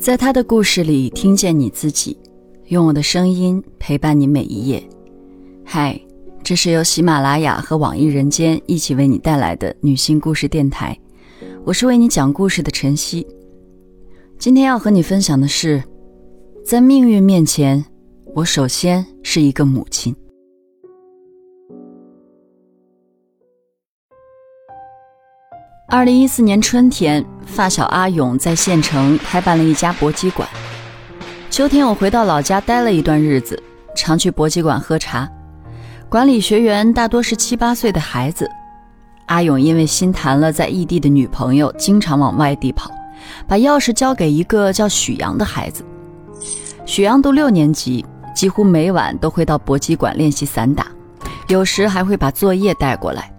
在他的故事里听见你自己，用我的声音陪伴你每一页。嗨，这是由喜马拉雅和网易人间一起为你带来的女性故事电台，我是为你讲故事的晨曦。今天要和你分享的是，在命运面前，我首先是一个母亲。二零一四年春天，发小阿勇在县城开办了一家搏击馆。秋天，我回到老家待了一段日子，常去搏击馆喝茶。馆里学员大多是七八岁的孩子。阿勇因为心谈了在异地的女朋友，经常往外地跑，把钥匙交给一个叫许阳的孩子。许阳读六年级，几乎每晚都会到搏击馆练习散打，有时还会把作业带过来。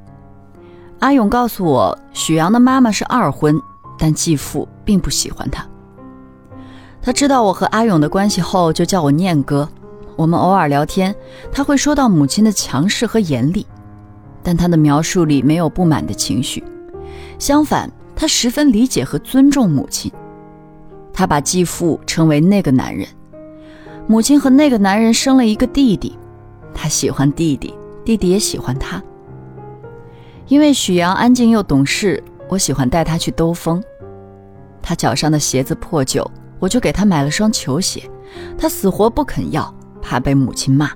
阿勇告诉我，许阳的妈妈是二婚，但继父并不喜欢他。他知道我和阿勇的关系后，就叫我念哥。我们偶尔聊天，他会说到母亲的强势和严厉，但他的描述里没有不满的情绪。相反，他十分理解和尊重母亲。他把继父称为那个男人。母亲和那个男人生了一个弟弟，他喜欢弟弟，弟弟也喜欢他。因为许阳安静又懂事，我喜欢带他去兜风。他脚上的鞋子破旧，我就给他买了双球鞋，他死活不肯要，怕被母亲骂。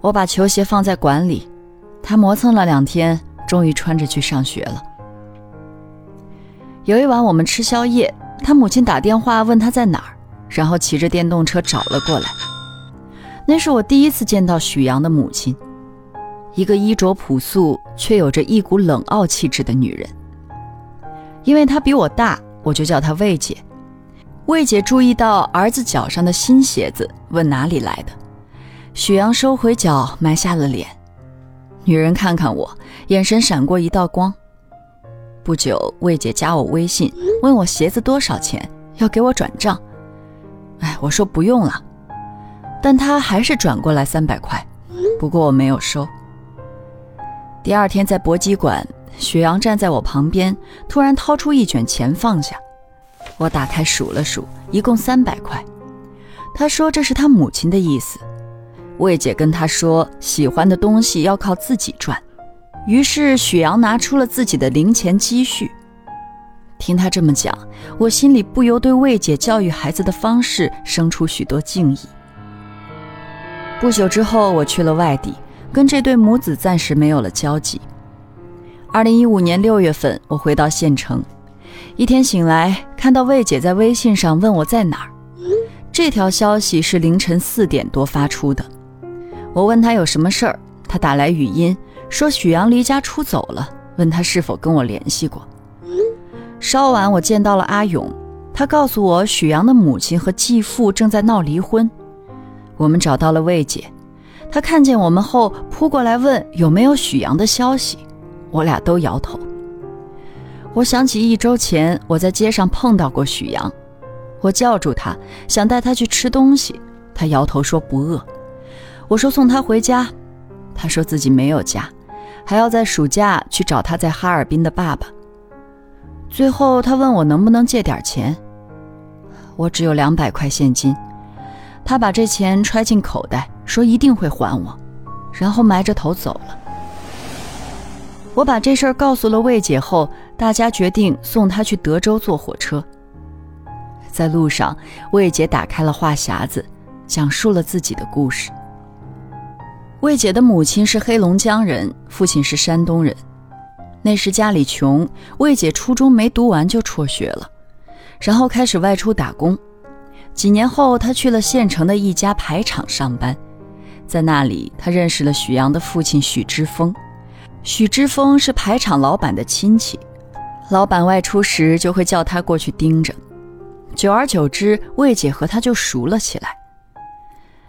我把球鞋放在馆里，他磨蹭了两天，终于穿着去上学了。有一晚我们吃宵夜，他母亲打电话问他在哪儿，然后骑着电动车找了过来。那是我第一次见到许阳的母亲。一个衣着朴素却有着一股冷傲气质的女人。因为她比我大，我就叫她魏姐。魏姐注意到儿子脚上的新鞋子，问哪里来的。许阳收回脚，埋下了脸。女人看看我，眼神闪过一道光。不久，魏姐加我微信，问我鞋子多少钱，要给我转账。哎，我说不用了，但她还是转过来三百块，不过我没有收。第二天在搏击馆，雪阳站在我旁边，突然掏出一卷钱放下。我打开数了数，一共三百块。他说这是他母亲的意思。魏姐跟他说，喜欢的东西要靠自己赚。于是许阳拿出了自己的零钱积蓄。听他这么讲，我心里不由对魏姐教育孩子的方式生出许多敬意。不久之后，我去了外地。跟这对母子暂时没有了交集。二零一五年六月份，我回到县城，一天醒来，看到魏姐在微信上问我在哪儿。这条消息是凌晨四点多发出的。我问她有什么事儿，她打来语音说许阳离家出走了，问她是否跟我联系过。稍晚，我见到了阿勇，他告诉我许阳的母亲和继父正在闹离婚。我们找到了魏姐。他看见我们后扑过来问有没有许阳的消息，我俩都摇头。我想起一周前我在街上碰到过许阳，我叫住他想带他去吃东西，他摇头说不饿。我说送他回家，他说自己没有家，还要在暑假去找他在哈尔滨的爸爸。最后他问我能不能借点钱，我只有两百块现金。他把这钱揣进口袋，说一定会还我，然后埋着头走了。我把这事儿告诉了魏姐后，大家决定送她去德州坐火车。在路上，魏姐打开了话匣子，讲述了自己的故事。魏姐的母亲是黑龙江人，父亲是山东人。那时家里穷，魏姐初中没读完就辍学了，然后开始外出打工。几年后，他去了县城的一家排厂上班，在那里，他认识了许阳的父亲许之峰。许之峰是排厂老板的亲戚，老板外出时就会叫他过去盯着。久而久之，魏姐和他就熟了起来。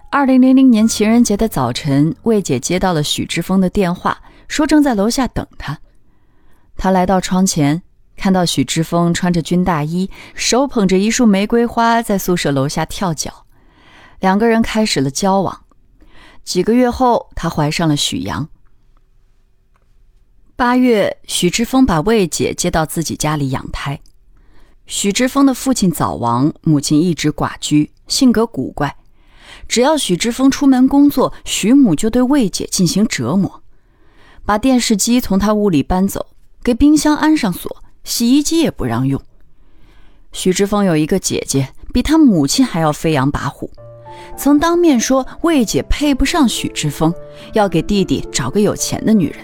二零零零年情人节的早晨，魏姐接到了许之峰的电话，说正在楼下等他。他来到窗前。看到许之峰穿着军大衣，手捧着一束玫瑰花，在宿舍楼下跳脚，两个人开始了交往。几个月后，她怀上了许阳。八月，许之峰把魏姐接到自己家里养胎。许之峰的父亲早亡，母亲一直寡居，性格古怪。只要许之峰出门工作，许母就对魏姐进行折磨，把电视机从他屋里搬走，给冰箱安上锁，洗衣机也不让用。许之峰有一个姐姐，比他母亲还要飞扬跋扈，曾当面说魏姐配不上许之峰，要给弟弟找个有钱的女人。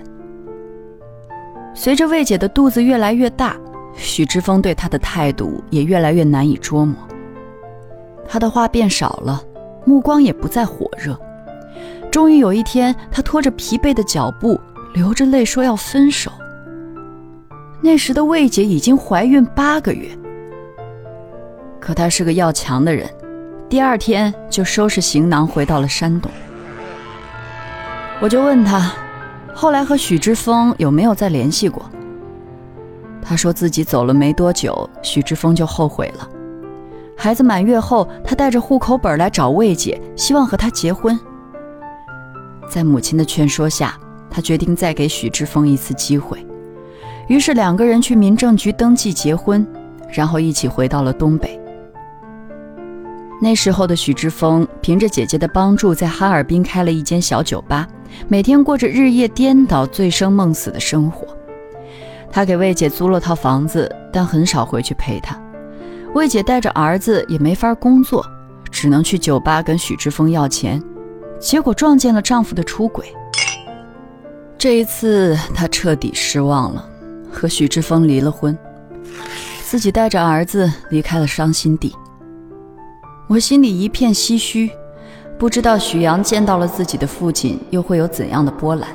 随着魏姐的肚子越来越大，许之峰对她的态度也越来越难以捉摸，他的话变少了。目光也不再火热。终于有一天，他拖着疲惫的脚步，流着泪说要分手。那时的魏姐已经怀孕八个月，可她是个要强的人，第二天就收拾行囊回到了山东。我就问他，后来和许之峰有没有再联系过？他说自己走了没多久，许之峰就后悔了。孩子满月后，他带着户口本来找魏姐，希望和她结婚。在母亲的劝说下，他决定再给许之峰一次机会。于是两个人去民政局登记结婚，然后一起回到了东北。那时候的许志峰凭着姐姐的帮助，在哈尔滨开了一间小酒吧，每天过着日夜颠倒、醉生梦死的生活。他给魏姐租了套房子，但很少回去陪她。魏姐带着儿子也没法工作，只能去酒吧跟许志峰要钱，结果撞见了丈夫的出轨。这一次她彻底失望了，和许志峰离了婚，自己带着儿子离开了伤心地。我心里一片唏嘘，不知道许阳见到了自己的父亲又会有怎样的波澜。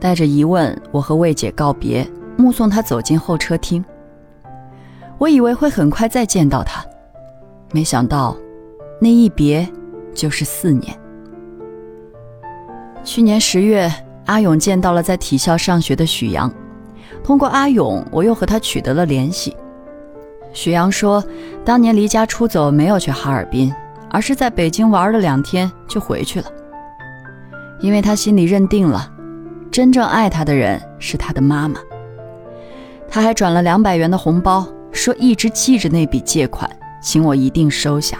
带着疑问，我和魏姐告别，目送他走进候车厅。我以为会很快再见到他，没想到，那一别就是四年。去年十月，阿勇见到了在体校上学的许阳，通过阿勇，我又和他取得了联系。许阳说，当年离家出走，没有去哈尔滨，而是在北京玩了两天就回去了，因为他心里认定了，真正爱他的人是他的妈妈。他还转了两百元的红包。说一直记着那笔借款，请我一定收下。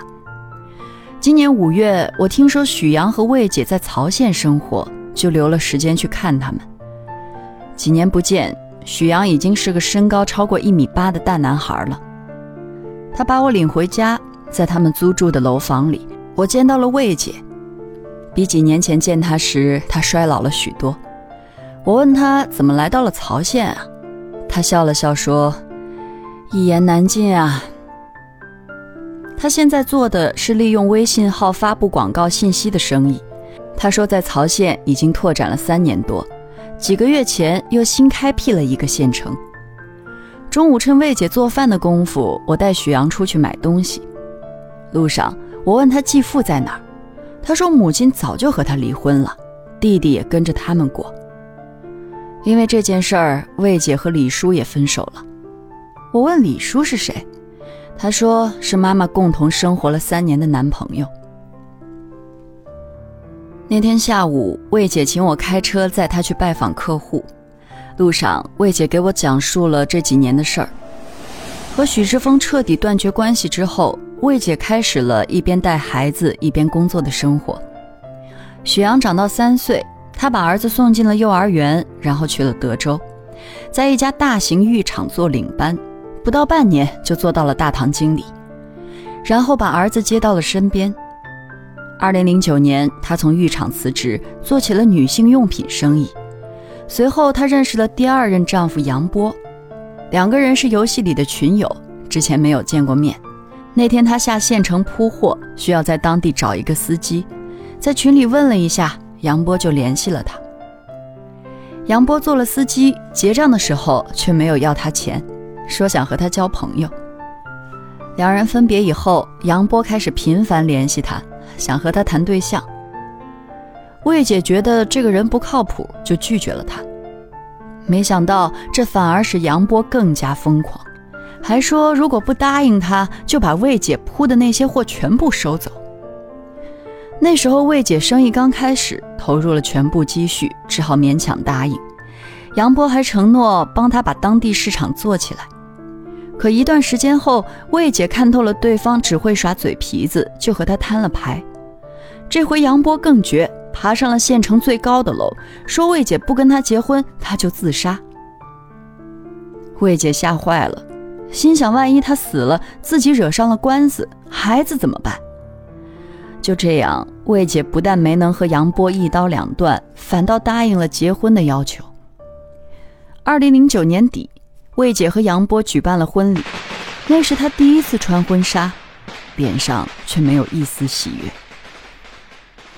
今年五月，我听说许阳和魏姐在曹县生活，就留了时间去看他们。几年不见，许阳已经是个身高超过一米八的大男孩了。他把我领回家，在他们租住的楼房里，我见到了魏姐。比几年前见她时，她衰老了许多。我问她怎么来到了曹县啊？她笑了笑说。一言难尽啊！他现在做的是利用微信号发布广告信息的生意。他说，在曹县已经拓展了三年多，几个月前又新开辟了一个县城。中午趁魏姐做饭的功夫，我带许阳出去买东西。路上，我问他继父在哪儿，他说母亲早就和他离婚了，弟弟也跟着他们过。因为这件事儿，魏姐和李叔也分手了。我问李叔是谁，他说是妈妈共同生活了三年的男朋友。那天下午，魏姐请我开车载她去拜访客户，路上魏姐给我讲述了这几年的事儿。和许志峰彻底断绝关系之后，魏姐开始了一边带孩子一边工作的生活。许阳长到三岁，她把儿子送进了幼儿园，然后去了德州，在一家大型浴场做领班。不到半年就做到了大堂经理，然后把儿子接到了身边。二零零九年，她从浴场辞职，做起了女性用品生意。随后，她认识了第二任丈夫杨波，两个人是游戏里的群友，之前没有见过面。那天，她下县城铺货，需要在当地找一个司机，在群里问了一下，杨波就联系了她。杨波做了司机，结账的时候却没有要她钱。说想和他交朋友。两人分别以后，杨波开始频繁联系他，想和他谈对象。魏姐觉得这个人不靠谱，就拒绝了他。没想到这反而使杨波更加疯狂，还说如果不答应他，就把魏姐铺的那些货全部收走。那时候魏姐生意刚开始，投入了全部积蓄，只好勉强答应。杨波还承诺帮他把当地市场做起来。可一段时间后，魏姐看透了对方只会耍嘴皮子，就和他摊了牌。这回杨波更绝，爬上了县城最高的楼，说魏姐不跟他结婚，他就自杀。魏姐吓坏了，心想万一他死了，自己惹上了官司，孩子怎么办？就这样，魏姐不但没能和杨波一刀两断，反倒答应了结婚的要求。二零零九年底，魏姐和杨波举办了婚礼，那是她第一次穿婚纱，脸上却没有一丝喜悦。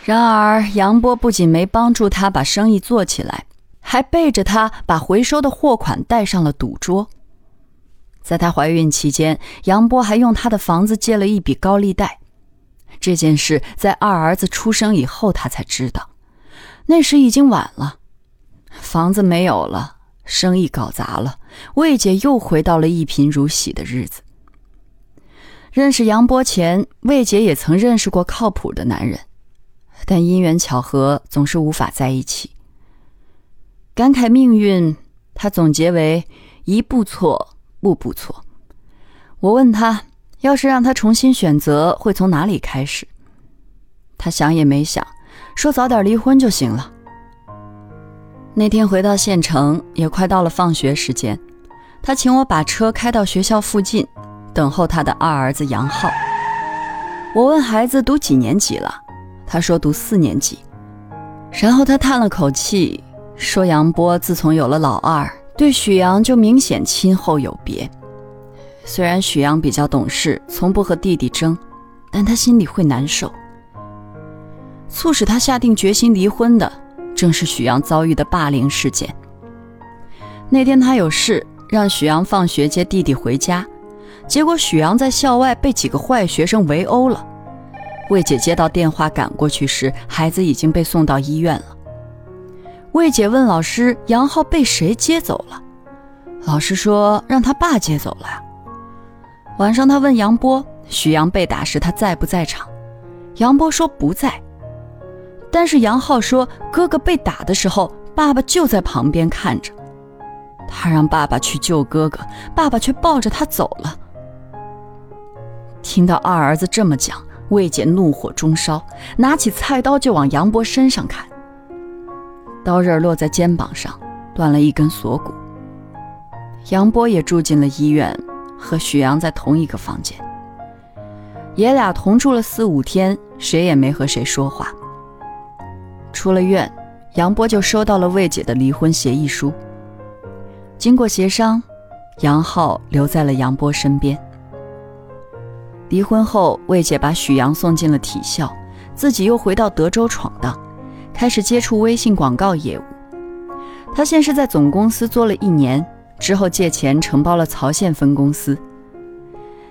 然而，杨波不仅没帮助她把生意做起来，还背着她把回收的货款带上了赌桌。在她怀孕期间，杨波还用她的房子借了一笔高利贷。这件事在二儿子出生以后，他才知道。那时已经晚了，房子没有了，生意搞砸了，魏姐又回到了一贫如洗的日子。认识杨波前，魏姐也曾认识过靠谱的男人，但因缘巧合，总是无法在一起。感慨命运，他总结为一步错，步步错。我问他。要是让他重新选择，会从哪里开始？他想也没想，说早点离婚就行了。那天回到县城，也快到了放学时间，他请我把车开到学校附近，等候他的二儿子杨浩。我问孩子读几年级了，他说读四年级。然后他叹了口气，说杨波自从有了老二，对许阳就明显亲厚有别。虽然许阳比较懂事，从不和弟弟争，但他心里会难受。促使他下定决心离婚的，正是许阳遭遇的霸凌事件。那天他有事，让许阳放学接弟弟回家，结果许阳在校外被几个坏学生围殴了。魏姐接到电话赶过去时，孩子已经被送到医院了。魏姐问老师：“杨浩被谁接走了？”老师说：“让他爸接走了。”晚上，他问杨波：“许阳被打时，他在不在场？”杨波说：“不在。”但是杨浩说：“哥哥被打的时候，爸爸就在旁边看着。他让爸爸去救哥哥，爸爸却抱着他走了。”听到二儿子这么讲，魏姐怒火中烧，拿起菜刀就往杨波身上砍。刀刃落在肩膀上，断了一根锁骨。杨波也住进了医院。和许阳在同一个房间，爷俩同住了四五天，谁也没和谁说话。出了院，杨波就收到了魏姐的离婚协议书。经过协商，杨浩留在了杨波身边。离婚后，魏姐把许阳送进了体校，自己又回到德州闯荡，开始接触微信广告业务。她先是在总公司做了一年。之后借钱承包了曹县分公司。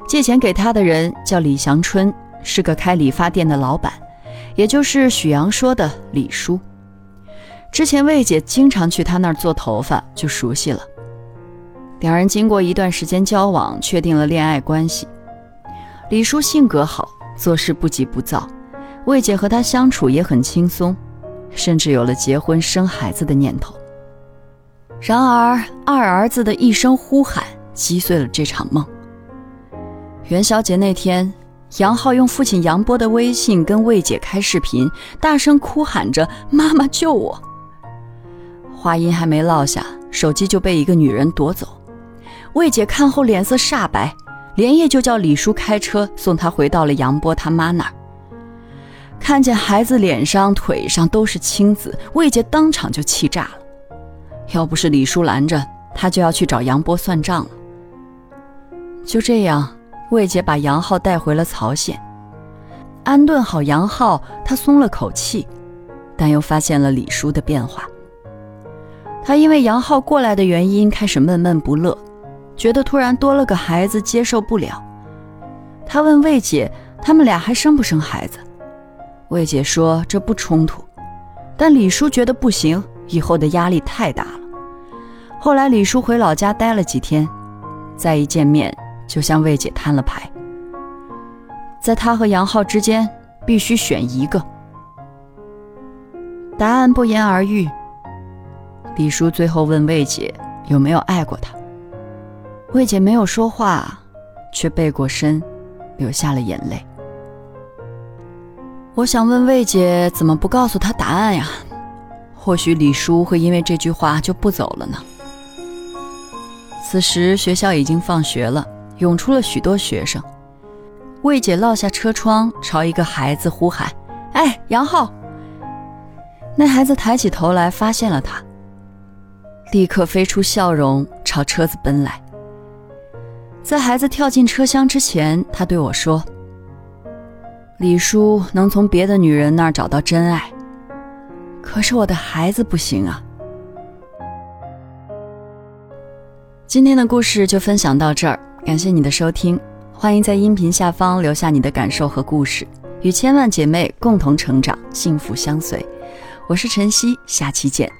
借钱给他的人叫李祥春，是个开理发店的老板，也就是许阳说的李叔。之前魏姐经常去他那儿做头发，就熟悉了。两人经过一段时间交往，确定了恋爱关系。李叔性格好，做事不急不躁，魏姐和他相处也很轻松，甚至有了结婚生孩子的念头。然而，二儿子的一声呼喊击碎了这场梦。元宵节那天，杨浩用父亲杨波的微信跟魏姐开视频，大声哭喊着：“妈妈救我！”话音还没落下，手机就被一个女人夺走。魏姐看后脸色煞白，连夜就叫李叔开车送他回到了杨波他妈那儿。看见孩子脸上、腿上都是青紫，魏杰当场就气炸了。要不是李叔拦着，他就要去找杨波算账了。就这样，魏杰把杨浩带回了曹县，安顿好杨浩，他松了口气，但又发现了李叔的变化。他因为杨浩过来的原因开始闷闷不乐，觉得突然多了个孩子接受不了。他问魏姐：“他们俩还生不生孩子？”魏姐说：“这不冲突。”但李叔觉得不行。以后的压力太大了。后来李叔回老家待了几天，再一见面就向魏姐摊了牌，在他和杨浩之间必须选一个。答案不言而喻。李叔最后问魏姐有没有爱过他，魏姐没有说话，却背过身，流下了眼泪。我想问魏姐，怎么不告诉他答案呀？或许李叔会因为这句话就不走了呢。此时学校已经放学了，涌出了许多学生。魏姐落下车窗，朝一个孩子呼喊：“哎，杨浩！”那孩子抬起头来，发现了他，立刻飞出笑容，朝车子奔来。在孩子跳进车厢之前，他对我说：“李叔能从别的女人那儿找到真爱，可是我的孩子不行啊。”今天的故事就分享到这儿，感谢你的收听。欢迎在音频下方留下你的感受和故事，与千万姐妹共同成长，幸福相随。我是晨曦，下期见。